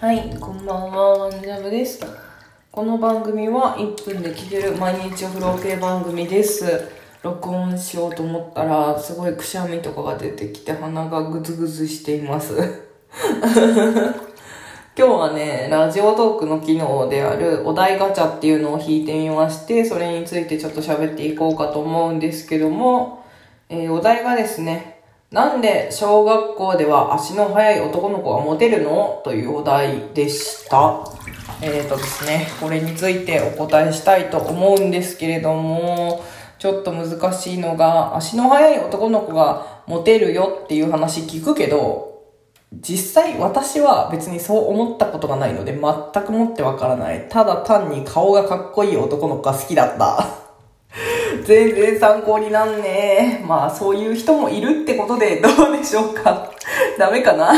はい、こんばんは、ワンジャブです。この番組は1分で聞ける毎日お風呂系番組です。録音しようと思ったら、すごいくしゃみとかが出てきて鼻がグズグズしています。今日はね、ラジオトークの機能であるお題ガチャっていうのを引いてみまして、それについてちょっと喋っていこうかと思うんですけども、えーお題がですね、なんで小学校では足の速い男の子がモテるの？というお題でした。えーとですね、これについてお答えしたいと思うんですけれども、ちょっと難しいのが、足の速い男の子がモテるよ？っていう話聞くけど、実際私は別にそう思ったことがないので全くもってわからない。ただ単に顔がかっこいい男の子が好きだった。全然参考になんねえ。まあそういう人もいるってことでどうでしょうか。ダメかな